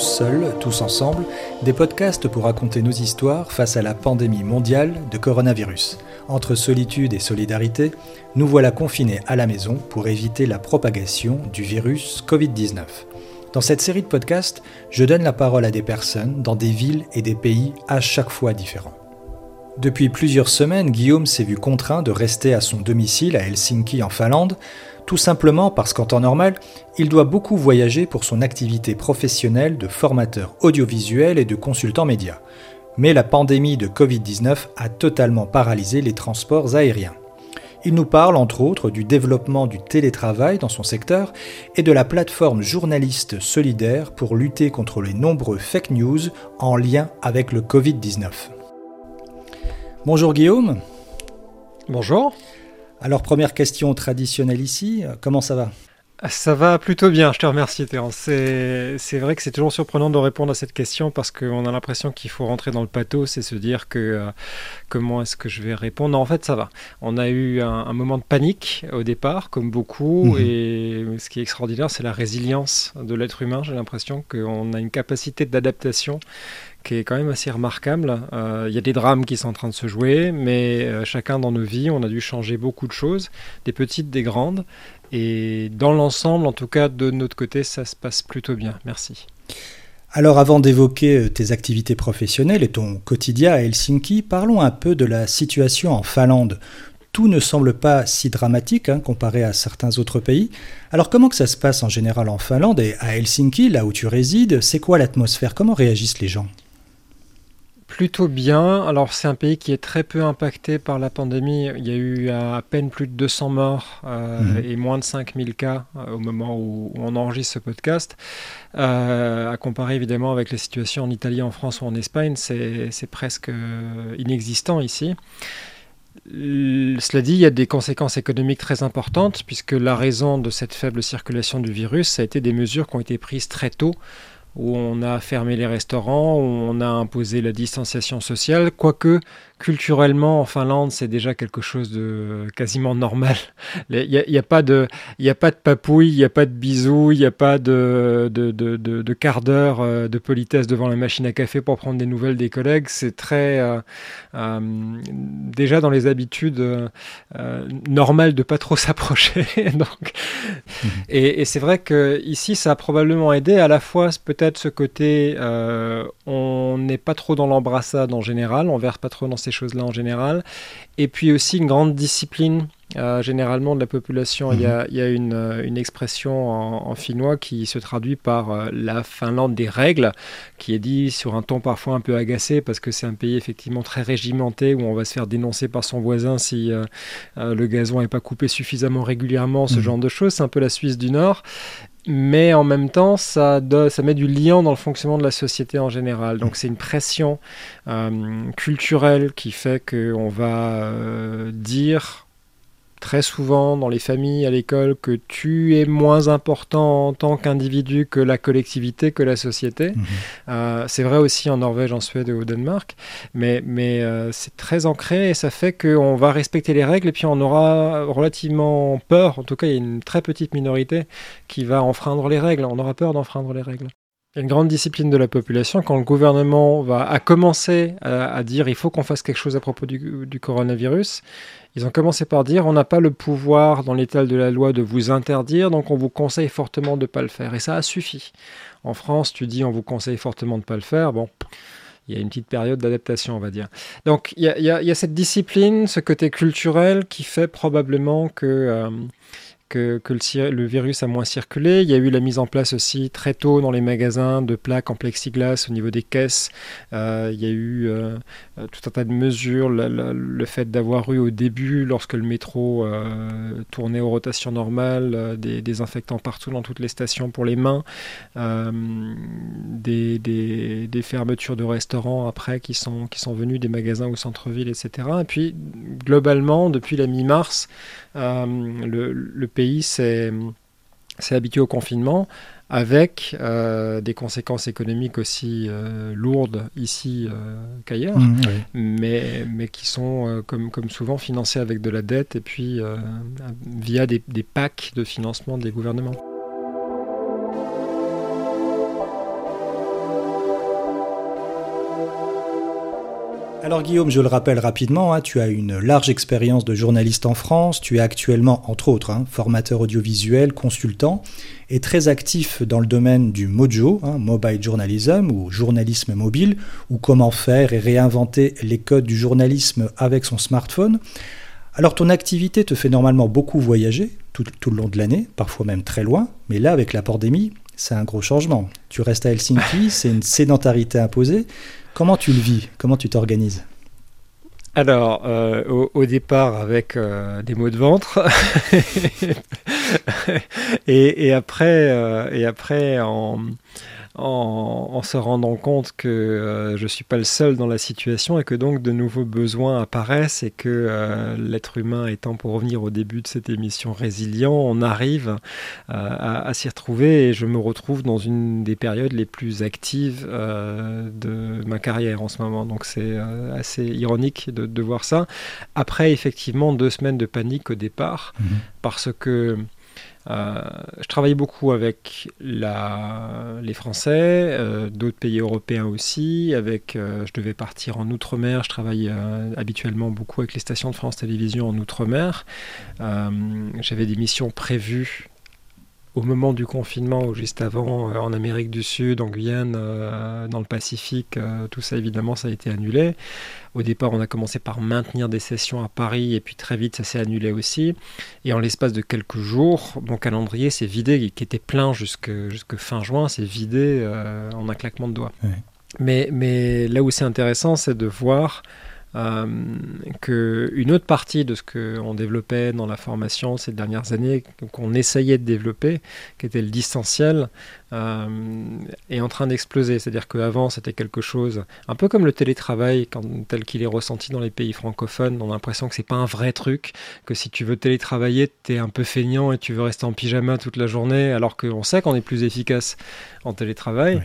seuls, tous ensemble, des podcasts pour raconter nos histoires face à la pandémie mondiale de coronavirus. Entre solitude et solidarité, nous voilà confinés à la maison pour éviter la propagation du virus Covid-19. Dans cette série de podcasts, je donne la parole à des personnes dans des villes et des pays à chaque fois différents. Depuis plusieurs semaines, Guillaume s'est vu contraint de rester à son domicile à Helsinki en Finlande, tout simplement parce qu'en temps normal, il doit beaucoup voyager pour son activité professionnelle de formateur audiovisuel et de consultant média. Mais la pandémie de Covid-19 a totalement paralysé les transports aériens. Il nous parle entre autres du développement du télétravail dans son secteur et de la plateforme journaliste solidaire pour lutter contre les nombreux fake news en lien avec le Covid-19. Bonjour Guillaume. Bonjour. Alors première question traditionnelle ici, comment ça va? Ça va plutôt bien, je te remercie Terence. C'est vrai que c'est toujours surprenant de répondre à cette question parce qu'on a l'impression qu'il faut rentrer dans le pathos et se dire que euh, comment est-ce que je vais répondre. Non, en fait, ça va. On a eu un, moment de panique au départ, comme beaucoup, mhm. et ce qui est extraordinaire, c'est la résilience de l'être humain. J'ai l'impression qu'on a une capacité d'adaptation qui est quand même assez remarquable. Euh, il y a des drames qui sont en train de se jouer, mais euh, chacun dans nos vies, on a dû changer beaucoup de choses, des petites, des grandes. Et dans l'ensemble, en tout cas de notre côté, ça se passe plutôt bien. Merci. Alors avant d'évoquer euh, tes activités professionnelles et ton quotidien à Helsinki, parlons un peu de la situation en Finlande. Tout ne semble pas si dramatique hein, comparé à certains autres pays. Alors comment que ça se passe en général en Finlande et à Helsinki, là où tu résides? C'est quoi l'atmosphère? Comment réagissent les gens? Plutôt bien. Alors c'est un pays qui est très peu impacté par la pandémie. Il y a eu à peine plus de 200 morts euh, mhm. et moins de 5000 cas euh, au moment où, on enregistre ce podcast. Euh, à comparer évidemment avec les situations en Italie, en France ou en Espagne, c'est presque inexistant ici. Cela dit, il y a des conséquences économiques très importantes puisque la raison de cette faible circulation du virus, ça a été des mesures qui ont été prises très tôt où on a fermé les restaurants, où on a imposé la distanciation sociale, quoique culturellement en Finlande c'est déjà quelque chose de quasiment normal. Il n'y a, pas de, il a pas de papouille, il n'y a pas de bisous, il n'y a pas de, de, de, de, quart d'heure euh, de politesse devant la machine à café pour prendre des nouvelles des collègues. C'est très euh, euh, déjà dans les habitudes normales de pas trop s'approcher. Donc, mmh. et, et c'est vrai que ici ça a probablement aidé à la fois peut-être ce côté on n'est pas trop dans l'embrassade en général, on verse pas trop dans ces choses-là en général. Et puis aussi une grande discipline euh, généralement de la population. Il y a, mhm. euh, une, expression en, finnois qui se traduit par euh, la Finlande des règles, qui est dit sur un ton parfois un peu agacé parce que c'est un pays effectivement très régimenté où on va se faire dénoncer par son voisin si le gazon n'est pas coupé suffisamment régulièrement, ce mhm. genre de choses. C'est un peu la Suisse du Nord mais en même temps, ça, ça met du lien dans le fonctionnement de la société en général. Donc c'est une pression culturelle qui fait qu'on va dire très souvent dans les familles, à l'école, que tu es moins important en tant qu'individu que la collectivité, que la société. Mhm. Euh, c'est vrai aussi en Norvège, en Suède et au Danemark, mais, mais euh, c'est très ancré et ça fait qu'on va respecter les règles et puis on aura relativement peur, en tout cas il y a une très petite minorité qui va enfreindre les règles, on aura peur d'enfreindre les règles. Il y a une grande discipline de la population. Quand le gouvernement va, a commencé à, dire il faut qu'on fasse quelque chose à propos du, du coronavirus, ils ont commencé par dire on n'a pas le pouvoir dans l'état de la loi de vous interdire, donc on vous conseille fortement de ne pas le faire. Et ça a suffi. En France, tu dis on vous conseille fortement de ne pas le faire. Bon, il y a une petite période d'adaptation, on va dire. Donc il y, a, cette discipline, ce côté culturel qui fait probablement que... Euh, que, le, virus a moins circulé. Il y a eu la mise en place aussi très tôt dans les magasins de plaques en plexiglas au niveau des caisses. Euh, il y a eu euh, tout un tas de mesures. le fait d'avoir eu au début, lorsque le métro euh, tournait aux rotations normales, des désinfectants partout dans toutes les stations pour les mains, des, fermetures de restaurants après qui sont, qui sont venues des magasins au centre-ville, etc. Et puis, globalement, depuis la mi-mars, le, le s'est habitué au confinement avec euh, des conséquences économiques aussi euh, lourdes ici euh, qu'ailleurs, mmh, mais, mais qui sont, comme, comme souvent, financées avec de la dette et puis via des, des packs de financement des gouvernements. Alors Guillaume, je le rappelle rapidement, hein, tu as une large expérience de journaliste en France, tu es actuellement, entre autres, hein, formateur audiovisuel, consultant, et très actif dans le domaine du mojo, hein, mobile journalism ou journalisme mobile, ou comment faire et réinventer les codes du journalisme avec son smartphone. Alors ton activité te fait normalement beaucoup voyager tout, tout le long de l'année, parfois même très loin, mais là avec la pandémie, c'est un gros changement. Tu restes à Helsinki, c'est une sédentarité imposée. Comment tu le vis? Comment tu t'organises? Alors, euh, au, départ, avec euh, des maux de ventre, et, après, euh, et après en, en, se rendant compte que euh, je ne suis pas le seul dans la situation et que donc de nouveaux besoins apparaissent et que euh, l'être humain étant pour revenir au début de cette émission résilient, on arrive euh, à, s'y retrouver et je me retrouve dans une des périodes les plus actives de ma carrière en ce moment. Donc c'est assez ironique de, voir ça. Après effectivement deux semaines de panique au départ mmh parce que euh, je travaillais beaucoup avec les Français, euh, d'autres pays européens aussi. Avec, euh, je devais partir en Outre-mer. Je travaille habituellement beaucoup avec les stations de France Télévisions en Outre-mer. J'avais des missions prévues au moment du confinement ou juste avant, en Amérique du Sud, en Guyane, dans le Pacifique, tout ça évidemment, ça a été annulé. Au départ, on a commencé par maintenir des sessions à Paris et puis très vite, ça s'est annulé aussi. Et en l'espace de quelques jours, mon calendrier s'est vidé, qui était plein jusque, jusque fin juin, s'est vidé euh, en un claquement de doigts. Mais, mais là où c'est intéressant, c'est de voir euh, qu'une autre partie de ce qu'on développait dans la formation ces dernières années, qu'on essayait de développer, qui était le distanciel, euh, est en train d'exploser. C'est-à-dire qu'avant, c'était quelque chose, un peu comme le télétravail, quand, tel qu'il est ressenti dans les pays francophones, on a l'impression que c'est pas un vrai truc, que si tu veux télétravailler, tu es un peu feignant et tu veux rester en pyjama toute la journée, alors qu'on sait qu'on est plus efficace en télétravail.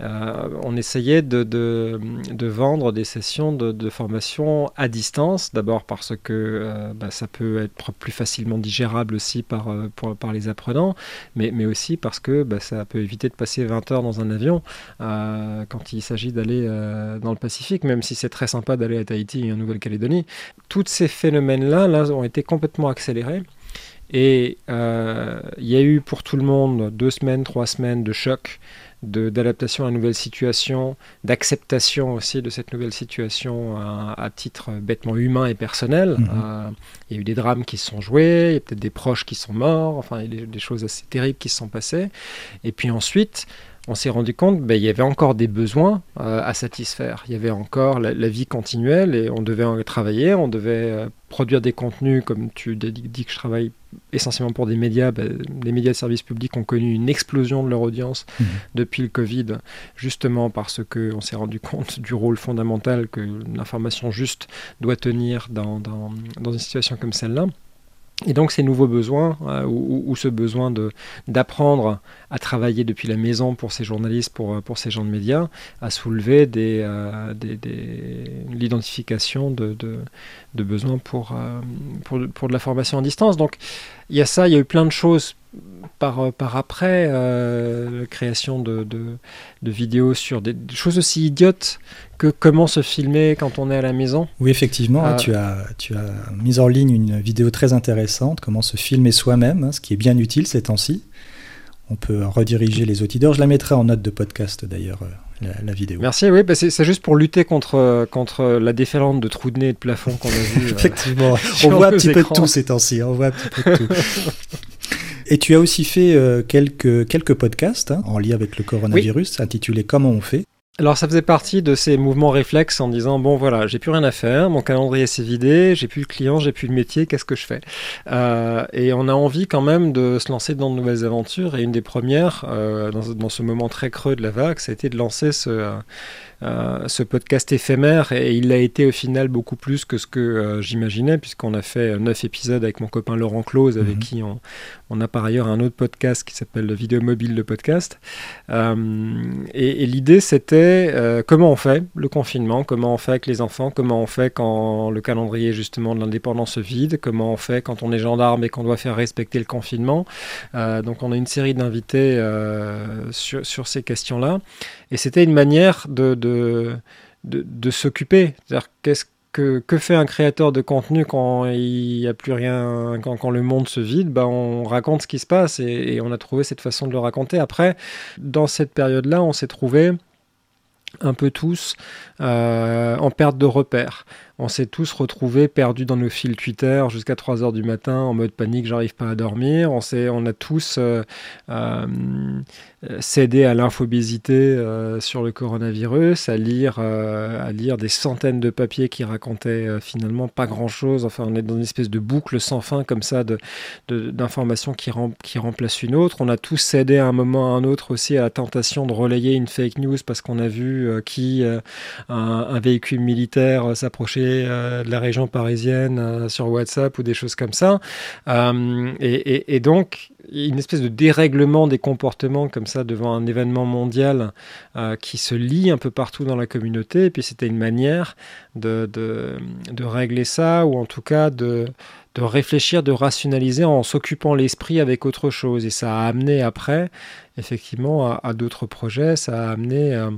Euh, on essayait de, vendre des sessions de, formation à distance, d'abord parce que euh, bah, ça peut être plus facilement digérable aussi par, euh, les apprenants, mais, mais, aussi parce que bah, ça peut éviter de passer 20 heures dans un avion quand il s'agit d'aller dans le Pacifique, même si c'est très sympa d'aller à Tahiti et en Nouvelle-Calédonie. Tous ces phénomènes-là là, ont été complètement accélérés. Et il y a eu pour tout le monde deux semaines, trois semaines de choc d'adaptation à une nouvelle situation, d'acceptation aussi de cette nouvelle situation à, titre bêtement humain et personnel. Mhm. Euh, il y a eu des drames qui se sont joués, il y a peut-être des proches qui sont morts, enfin il y a des, choses assez terribles qui se sont passées. Et puis ensuite, on s'est rendu compte qu'il ben, y avait encore des besoins euh, à satisfaire. Il y avait encore la, vie continuelle et on devait en travailler, on devait euh, produire des contenus, comme tu dis que je travaille essentiellement pour des médias. Ben, les médias de service public ont connu une explosion de leur audience mmh. depuis le Covid, justement parce qu'on s'est rendu compte du rôle fondamental que l'information juste doit tenir dans, dans, dans une situation comme celle-là. Et donc ces nouveaux besoins, euh, ou, ce besoin d'apprendre à travailler depuis la maison pour ces journalistes, pour, pour ces gens de médias, a soulevé euh, l'identification de, de, besoins pour, euh, pour, pour, de la formation à distance. Donc il y a ça, il y a eu plein de choses par, euh, par après, euh, la création de, de, vidéos sur des, choses aussi idiotes que comment se filmer quand on est à la maison. Oui, effectivement, euh, tu, as, tu as mis en ligne une vidéo très intéressante, comment se filmer soi-même, hein, ce qui est bien utile ces temps-ci. On peut rediriger les auditeurs. Je la mettrai en note de podcast d'ailleurs, la, vidéo. Merci, oui, bah, c'est juste pour lutter contre, contre la déferlante de trous de nez et de plafond qu'on a vu. Effectivement, on voit un petit peu de tout ces temps-ci, on voit un petit peu de tout. Et tu as aussi fait euh, quelques, quelques podcasts hein, en lien avec le coronavirus, intitulés Comment on fait? Alors ça faisait partie de ces mouvements réflexes en disant bon voilà j'ai plus rien à faire, mon calendrier s'est vidé, j'ai plus de clients, j'ai plus de métier, qu'est-ce que je fais? Euh, Et on a envie quand même de se lancer dans de nouvelles aventures. Et une des premières euh, dans, dans, ce moment très creux de la vague, ça a été de lancer ce euh, ce podcast éphémère et il a été au final beaucoup plus que ce que euh, j'imaginais puisqu'on a fait neuf épisodes avec mon copain Laurent Close avec mhm. qui on, on, a par ailleurs un autre podcast qui s'appelle Vidéo Mobile le podcast euh, et, l'idée c'était comment on fait le confinement, comment on fait avec les enfants, comment on fait quand le calendrier justement de l'indépendance se vide, comment on fait quand on est gendarme et qu'on doit faire respecter le confinement. donc on a une série d'invités sur, sur, ces questions-là et c'était une manière de de, s'occuper. C'est-à-dire qu'est-ce que, que, fait un créateur de contenu quand il n'y a plus rien, quand, le monde se vide? Bah On raconte ce qui se passe et, on a trouvé cette façon de le raconter. Après, dans cette période-là, on s'est trouvé un peu tous euh, en perte de repères. On s'est tous retrouvés perdus dans nos fils Twitter jusqu'à 3 heures du matin en mode panique, j'arrive pas à dormir. On, on a tous euh, euh, cédé à l'infobésité sur le coronavirus, à lire, à lire des centaines de papiers qui racontaient finalement pas grand-chose. Enfin, on est dans une espèce de boucle sans fin comme ça d'informations de, qui, qui remplacent une autre. On a tous cédé à un moment à un autre aussi à la tentation de relayer une fake news parce qu'on a vu qui un, véhicule militaire euh, s'approcher euh, de la région parisienne euh, sur WhatsApp ou des choses comme ça. Et, et, donc, une espèce de dérèglement des comportements comme ça devant un événement mondial qui se lit un peu partout dans la communauté. Et puis c'était une manière de, régler ça, ou en tout cas de, de réfléchir, de rationaliser en s'occupant l'esprit avec autre chose. Et ça a amené après, effectivement, à, d'autres projets. Ça a amené euh,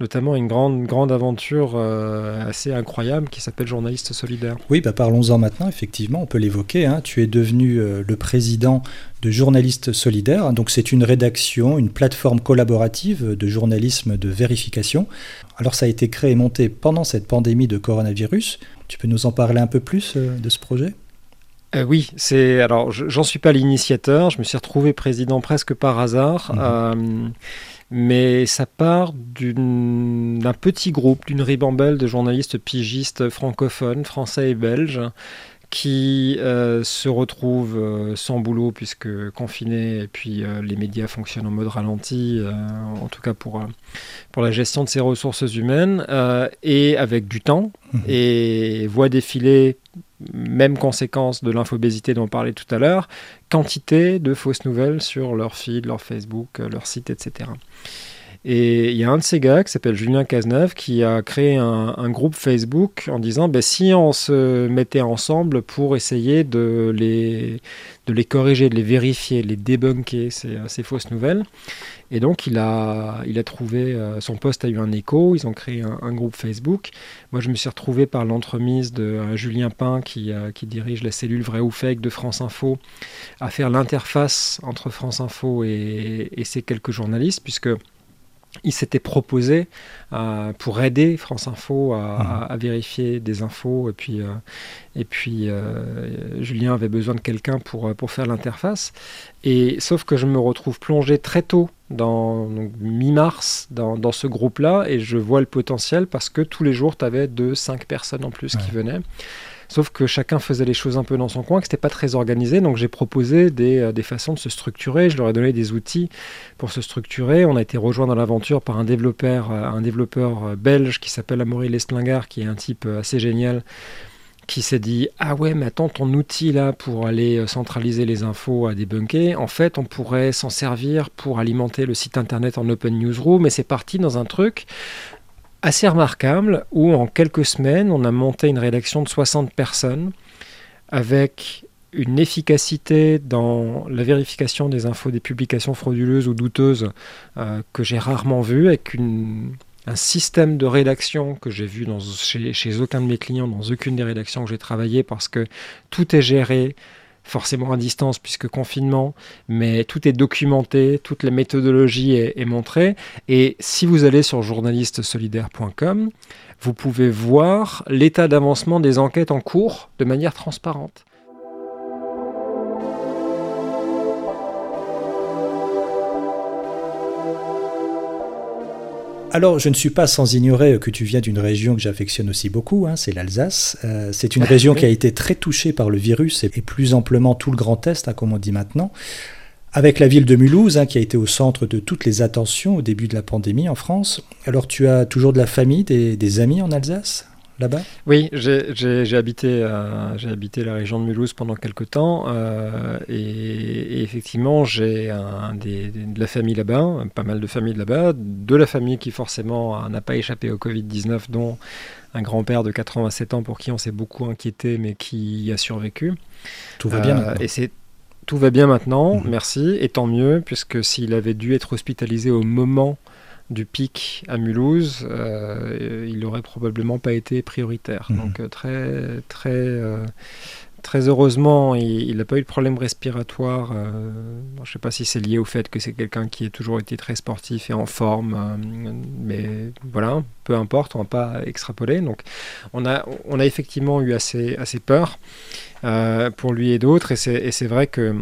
notamment une grande, grande aventure euh, assez incroyable qui s'appelle Journaliste solidaire. Oui, bah parlons-en maintenant, effectivement, on peut l'évoquer. Hein. Tu es devenu euh, le président de Journalistes solidaires. Donc c'est une rédaction, une plateforme collaborative de journalisme de vérification. Alors ça a été créé et monté pendant cette pandémie de coronavirus. Tu peux nous en parler un peu plus de ce projet? Euh, oui, c'est alors j'en suis pas l'initiateur, je me suis retrouvé président presque par hasard, mhm. euh, mais ça part d'un petit groupe, d'une ribambelle de journalistes pigistes francophones, français et belges, qui euh, se retrouvent sans boulot puisque confinés et puis les médias fonctionnent en mode ralenti, en tout cas pour, pour la gestion de ces ressources humaines, et avec du temps, mhm. et voient défiler même conséquence de l'infobésité dont on parlait tout à l'heure, quantité de fausses nouvelles sur leur feed, leur Facebook, euh, leur site, etc. Et il y a un de ces gars qui s'appelle Julien Cazeneuve qui a créé un, groupe Facebook en disant ben, si on se mettait ensemble pour essayer de les, de les corriger, de les vérifier, de les débunker, ces, ces fausses nouvelles. Et donc, il a, il a trouvé, euh, son poste a eu un écho, ils ont créé un, groupe Facebook. Moi, je me suis retrouvé par l'entremise de euh, Julien Pain, qui, euh, qui, dirige la cellule Vrai ou Fake de France Info, à faire l'interface entre France Info et, et ces quelques journalistes, puisque il s'était proposé euh, pour aider France Info à, mmh. vérifier des infos. Et puis, euh, et puis euh, Julien avait besoin de quelqu'un pour, pour faire l'interface. Et sauf que je me retrouve plongé très tôt dans mi-mars dans, dans, ce groupe-là. Et je vois le potentiel parce que tous les jours tu avais deux, cinq personnes en plus qui venaient Sauf que chacun faisait les choses un peu dans son coin, que c'était pas très organisé. Donc j'ai proposé des, euh, des, façons de se structurer. Je leur ai donné des outils pour se structurer. On a été rejoint dans l'aventure par un développeur, euh, un développeur euh, belge qui s'appelle Amaury Lestlingard, qui est un type assez génial qui s'est dit ah ouais mais attends ton outil là pour aller centraliser les infos à débunker en fait on pourrait s'en servir pour alimenter le site internet en open newsroom et c'est parti dans un truc assez remarquable où en quelques semaines, on a monté une rédaction de 60 personnes avec une efficacité dans la vérification des infos des publications frauduleuses ou douteuses euh, que j'ai rarement vu, avec un système de rédaction que j'ai vu chez, aucun de mes clients, dans aucune des rédactions que j'ai travaillé, parce que tout est géré forcément à distance puisque confinement, mais tout est documenté, toute la méthodologie est, montrée. Et si vous allez sur journalistesolidaire.com, vous pouvez voir l'état d'avancement des enquêtes en cours de manière transparente. Alors, je ne suis pas sans ignorer que tu viens d'une région que j'affectionne aussi beaucoup, hein, c'est l'Alsace. Euh, c'est une région qui a été très touchée par le virus et, plus amplement tout le Grand Est, hein, comme on dit maintenant. Avec la ville de Mulhouse, hein, qui a été au centre de toutes les attentions au début de la pandémie en France. Alors, tu as toujours de la famille, des amis en Alsace? Là-bas? Oui, j'ai habité, euh, j'ai habité la région de Mulhouse pendant quelques temps euh, et, effectivement j'ai de la famille là-bas, pas mal de familles là-bas, de la famille qui forcément n'a pas échappé au Covid-19 dont un grand-père de 87 ans pour qui on s'est beaucoup inquiété mais qui a survécu. Tout va bien. Euh, et c'est tout va bien maintenant, mhm. merci, et tant mieux, puisque s'il avait dû être hospitalisé au moment du pic à Mulhouse, il n'aurait probablement pas été prioritaire. Mmh. Donc très très très heureusement, il n'a pas eu de problème respiratoire. Euh, je ne sais pas si c'est lié au fait que c'est quelqu'un qui a toujours été très sportif et en forme, euh, mais voilà, peu importe, on ne va pas extrapoler. Donc, on a, on a effectivement eu assez, assez peur euh, pour lui et d'autres, et c'est vrai que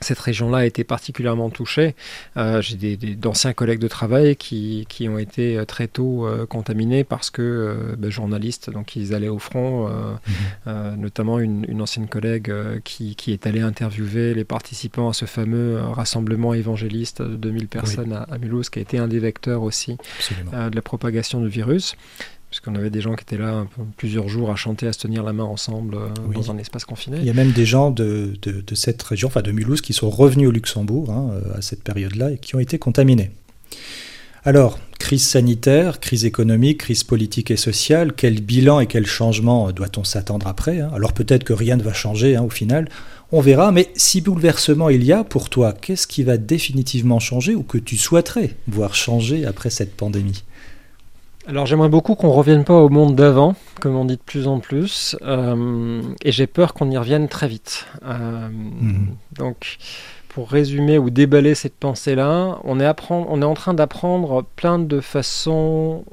cette région-là a été particulièrement touchée. Euh, j'ai d'anciens collègues de travail qui, qui, ont été euh, très tôt euh, contaminés parce que ben, journalistes, donc ils allaient au front, mhm. notamment une, une, ancienne collègue qui, qui, est allée interviewer les participants à ce fameux rassemblement évangéliste de 2000 personnes à, à, Mulhouse, qui a été un des vecteurs aussi de la propagation du virus qu'on avait des gens qui étaient là plusieurs jours à chanter, à se tenir la main ensemble euh, dans un espace confiné. Il y a même des gens de, de, cette région, enfin de Mulhouse, qui sont revenus au Luxembourg hein, euh, à cette période-là et qui ont été contaminés. Alors, crise sanitaire, crise économique, crise politique et sociale, quel bilan et quel changement doit-on s'attendre après hein? Alors peut-être que rien ne va changer hein, au final, on verra, mais si bouleversement il y a pour toi, qu'est-ce qui va définitivement changer ou que tu souhaiterais voir changer après cette pandémie? Alors j'aimerais beaucoup qu'on revienne pas au monde d'avant, comme on dit de plus en plus, euh, et j'ai peur qu'on y revienne très vite. Euh, mhm. Donc pour résumer ou déballer cette pensée-là, on, est on est en train d'apprendre plein de façons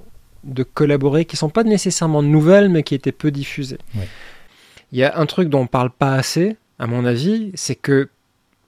de collaborer qui sont pas nécessairement nouvelles, mais qui étaient peu diffusées. Il y a un truc dont on parle pas assez, à mon avis, c'est que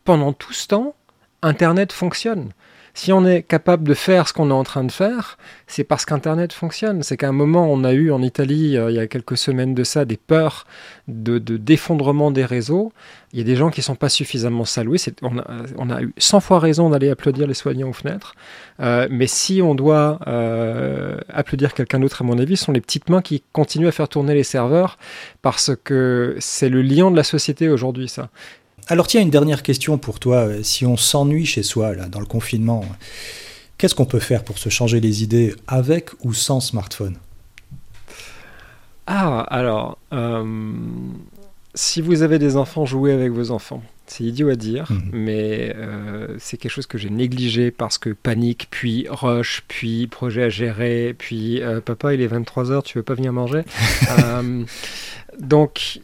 pendant tout ce temps, Internet fonctionne. Si on est capable de faire ce qu'on est en train de faire, c'est parce qu'Internet fonctionne. C'est qu'à un moment, on a eu en Italie, euh, il y a quelques semaines de ça, des peurs de, d'effondrement des réseaux. Il y a des gens qui ne sont pas suffisamment salués. On a, on, a, eu 100 fois raison d'aller applaudir les soignants aux fenêtres. Euh, mais si on doit euh, applaudir quelqu'un d'autre, à mon avis, ce sont les petites mains qui continuent à faire tourner les serveurs parce que c'est le lien de la société aujourd'hui, ça. Alors tiens, une dernière question pour toi. Si on s'ennuie chez soi, là, dans le confinement, qu'est-ce qu'on peut faire pour se changer les idées avec ou sans smartphone? Ah, alors, euh, si vous avez des enfants, jouez avec vos enfants. C'est idiot à dire, mhm. mais euh, c'est quelque chose que j'ai négligé parce que panique, puis rush, puis projet à gérer, puis euh, papa, il est 23h, tu veux pas venir manger? Donc,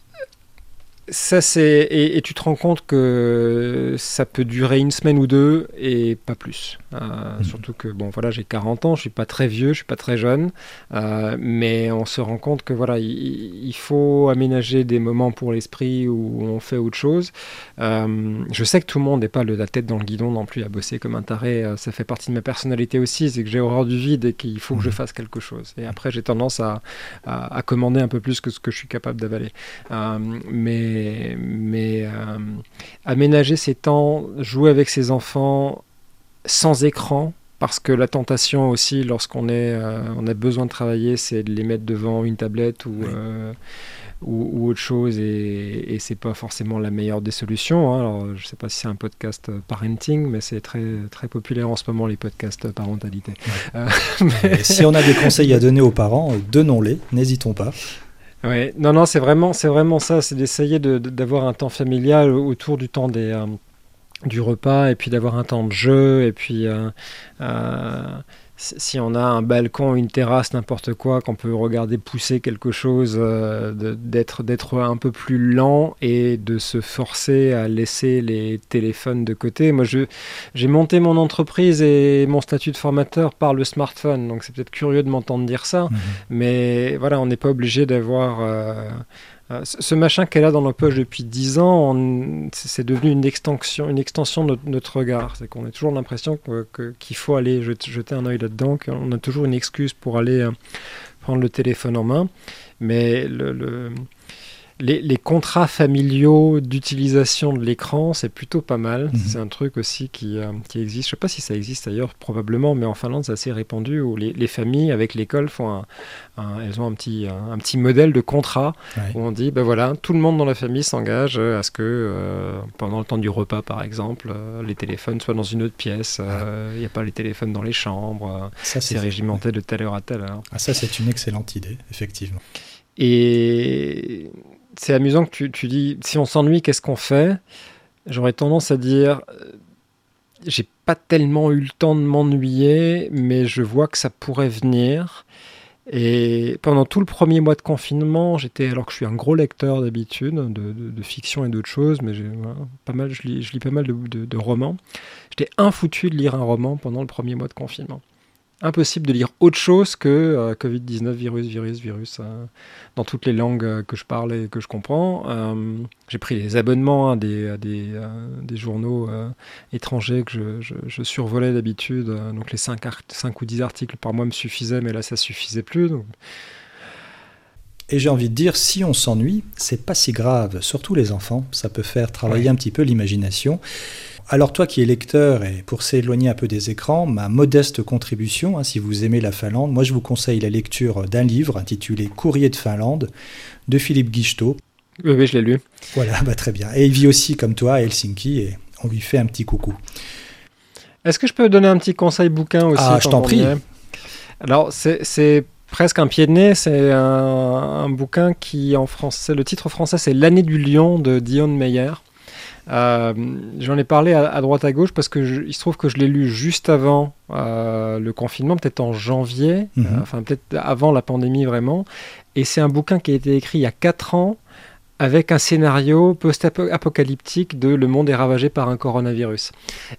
ça, c'est. Et, tu te rends compte que ça peut durer une semaine ou deux et pas plus. Euh. Surtout que, bon, voilà, j'ai 40 ans, je suis pas très vieux, je suis pas très jeune. Euh, mais on se rend compte que, voilà, il, faut aménager des moments pour l'esprit où on fait autre chose. Euh, je sais que tout le monde n'est pas le, la tête dans le guidon non plus à bosser comme un taré. ça fait partie de ma personnalité aussi, c'est que j'ai horreur du vide et qu'il faut que je mhm. fasse quelque chose. Et après, j'ai tendance à, à, à, commander un peu plus que ce que je suis capable d'avaler. mais mais, aménager ses temps, jouer avec ses enfants sans écran, parce que la tentation aussi, lorsqu'on est, euh, on a besoin de travailler, c'est de les mettre devant une tablette ou, euh, ou, autre chose, et, et c'est pas forcément la meilleure des solutions. Hein. Alors, je sais pas si c'est un podcast parenting, mais c'est très, très populaire en ce moment, les podcasts parentalité. Si on a des conseils à donner aux parents, donnons-les, n'hésitons pas. Ouais, non, non, c'est vraiment, c'est vraiment ça, c'est d'essayer d'avoir un temps familial autour du temps des, euh, du repas et puis d'avoir un temps de jeu et puis euh, euh, si on a un balcon, une terrasse, n'importe quoi, qu'on peut regarder pousser quelque chose, euh, d'être d'être un peu plus lent et de se forcer à laisser les téléphones de côté. Moi, j'ai monté mon entreprise et mon statut de formateur par le smartphone, donc c'est peut-être curieux de m'entendre dire ça, mmh mais voilà, on n'est pas obligé d'avoir euh, ce machin qu'elle a dans nos poches depuis 10 ans, c'est devenu une extension, une extension de notre, regard. C'est qu'on a toujours l'impression qu'il faut aller jeter, un œil là-dedans, qu'on a toujours une excuse pour aller euh, prendre le téléphone en main. Mais le les, contrats familiaux d'utilisation de l'écran, c'est plutôt pas mal. Mhm. C'est un truc aussi qui, euh, qui existe. Je ne sais pas si ça existe ailleurs, probablement, mais en Finlande, c'est assez répandu où les, familles avec l'école font un, elles ont un petit, un, petit modèle de contrat où on dit, ben voilà, tout le monde dans la famille s'engage à ce que euh, pendant le temps du repas, par exemple, euh, les téléphones soient dans une autre pièce. Il n'y a pas les téléphones dans les chambres. c'est régimenté de telle heure à telle heure. Ah, ça, c'est une excellente idée, effectivement. Et c'est amusant que tu, dis si on s'ennuie, qu'est-ce qu'on fait? J'aurais tendance à dire j'ai pas tellement eu le temps de m'ennuyer, mais je vois que ça pourrait venir. Et pendant tout le premier mois de confinement, j'étais, alors que je suis un gros lecteur d'habitude, de, fiction et d'autres choses, mais j'ai pas mal, je lis, je lis pas mal de, de romans. J'étais infoutu de lire un roman pendant le premier mois de confinement impossible de lire autre chose que euh, Covid-19, virus, virus, virus, euh, dans toutes les langues euh, que je parle et que je comprends. j'ai pris des abonnements à des, des, journaux étrangers que je, survolais d'habitude. donc les 5, 5, ou 10 articles par mois me suffisaient, mais là ça suffisait plus. Et j'ai envie de dire, si on s'ennuie, c'est pas si grave, surtout les enfants. Ça peut faire travailler un petit peu l'imagination. Alors toi qui es lecteur, et pour s'éloigner un peu des écrans, ma modeste contribution, hein, si vous aimez la Finlande, moi je vous conseille la lecture d'un livre intitulé Courrier de Finlande de Philippe Guichetot. Oui, oui, je l'ai lu. Voilà, bah, très bien. Et il vit aussi comme toi à Helsinki et on lui fait un petit coucou. Est-ce que je peux donner un petit conseil bouquin aussi Ah, je t'en prie. Alors, c'est presque un pied de nez. C'est un, bouquin qui, en français, le titre français, c'est L'année du lion de Dion Meyer. Euh, j'en ai parlé à, droite à gauche parce que il se trouve que je l'ai lu juste avant euh, le confinement, peut-être en janvier, mhm. euh, enfin peut-être avant la pandémie vraiment. Et c'est un bouquin qui a été écrit il y a 4 ans avec un scénario post-apocalyptique de le monde est ravagé par un coronavirus.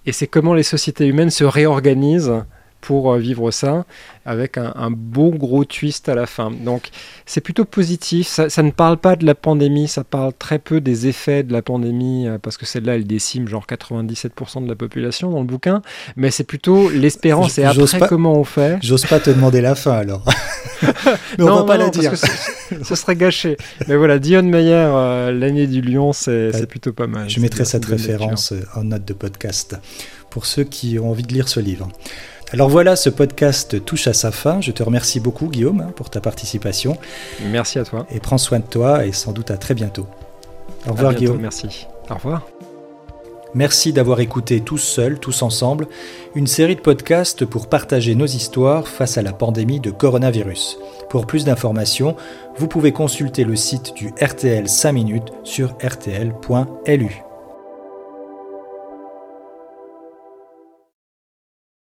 Et c'est comment les sociétés humaines se réorganisent pour euh, vivre ça, avec un, beau gros twist à la fin. Donc c'est plutôt positif, ça, ne parle pas de la pandémie, ça parle très peu des effets de la pandémie, euh, parce que celle-là, elle décime genre 97% de la population dans le bouquin, mais c'est plutôt l'espérance et après comment on fait. J'ose pas te demander la fin alors. mais on va pas la dire. ce serait gâché. Mais voilà, Dion Meyer, euh, L'année du lion, c'est plutôt pas mal. Je mettrai cette référence en note de podcast pour ceux qui ont envie de lire ce livre. Alors voilà, ce podcast touche à sa fin. Je te remercie beaucoup Guillaume hein, pour ta participation. Merci à toi. Et prends soin de toi et sans doute à très bientôt. Au revoir Guillaume. Merci. Au revoir. Merci d'avoir écouté tous seuls, tous ensemble, une série de podcasts pour partager nos histoires face à la pandémie de coronavirus. Pour plus d'informations, vous pouvez consulter le site du RTL 5 minutes sur rtl.lu.